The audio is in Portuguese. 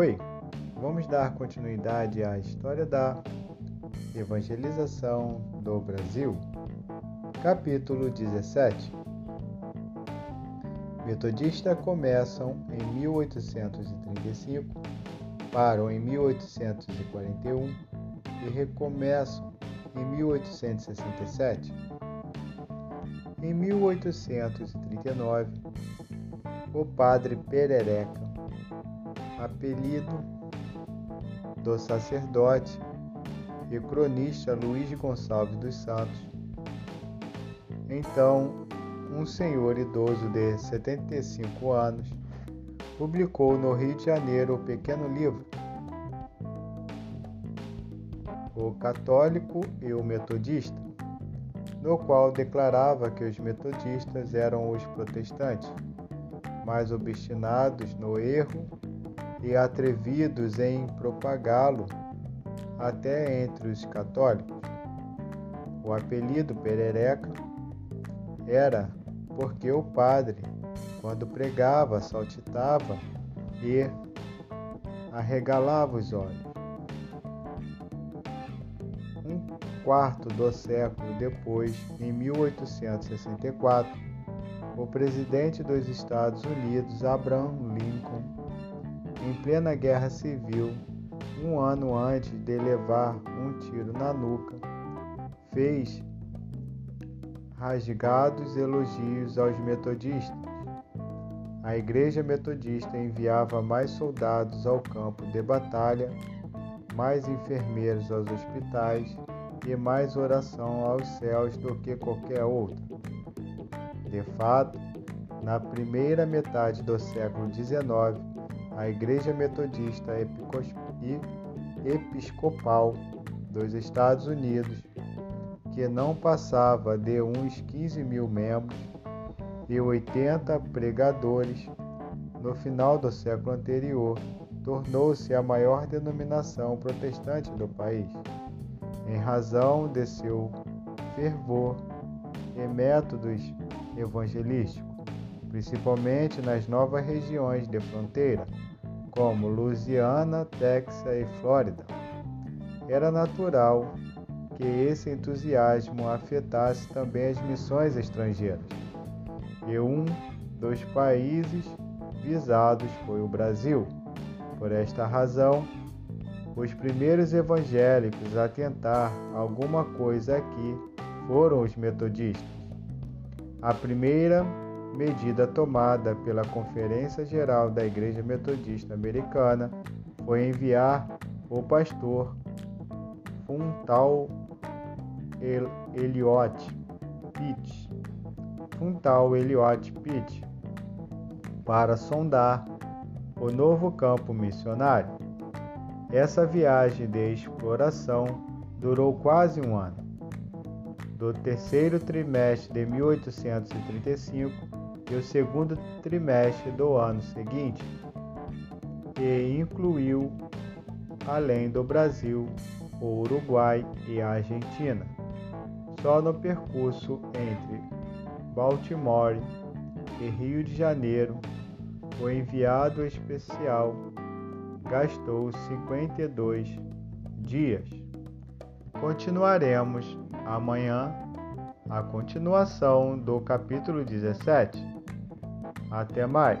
Oi, vamos dar continuidade à história da evangelização do Brasil. Capítulo 17 Metodistas começam em 1835, param em 1841 e recomeçam em 1867. Em 1839, o padre Perereca, apelido do sacerdote e cronista Luiz Gonçalves dos Santos, então um senhor idoso de 75 anos, publicou no Rio de Janeiro o pequeno livro O Católico e o Metodista, no qual declarava que os metodistas eram os protestantes, mais obstinados no erro e atrevidos em propagá-lo até entre os católicos. O apelido Perereca era porque o padre, quando pregava, saltitava e arregalava os olhos. Um quarto do século depois, em 1864, o presidente dos Estados Unidos, Abraham Lincoln, em plena guerra civil, um ano antes de levar um tiro na nuca, fez rasgados elogios aos metodistas. A Igreja Metodista enviava mais soldados ao campo de batalha, mais enfermeiros aos hospitais e mais oração aos céus do que qualquer outra. De fato, na primeira metade do século XIX, a Igreja Metodista Episcopal dos Estados Unidos que não passava de uns 15 mil membros e 80 pregadores, no final do século anterior, tornou-se a maior denominação protestante do país, em razão de seu fervor e métodos evangelísticos, principalmente nas novas regiões de fronteira, como Louisiana, Texas e Flórida. Era natural que esse entusiasmo afetasse também as missões estrangeiras. E um dos países visados foi o Brasil. Por esta razão, os primeiros evangélicos a tentar alguma coisa aqui foram os metodistas. A primeira medida tomada pela Conferência Geral da Igreja Metodista Americana foi enviar o pastor Funtal Eliot Pitt, um tal Eliot Pitt, para sondar o novo campo missionário. Essa viagem de exploração durou quase um ano. Do terceiro trimestre de 1835 e o segundo trimestre do ano seguinte, e incluiu, além do Brasil, o Uruguai e a Argentina. Só no percurso entre Baltimore e Rio de Janeiro, o enviado especial gastou 52 dias continuaremos amanhã a continuação do capítulo 17. Até mais!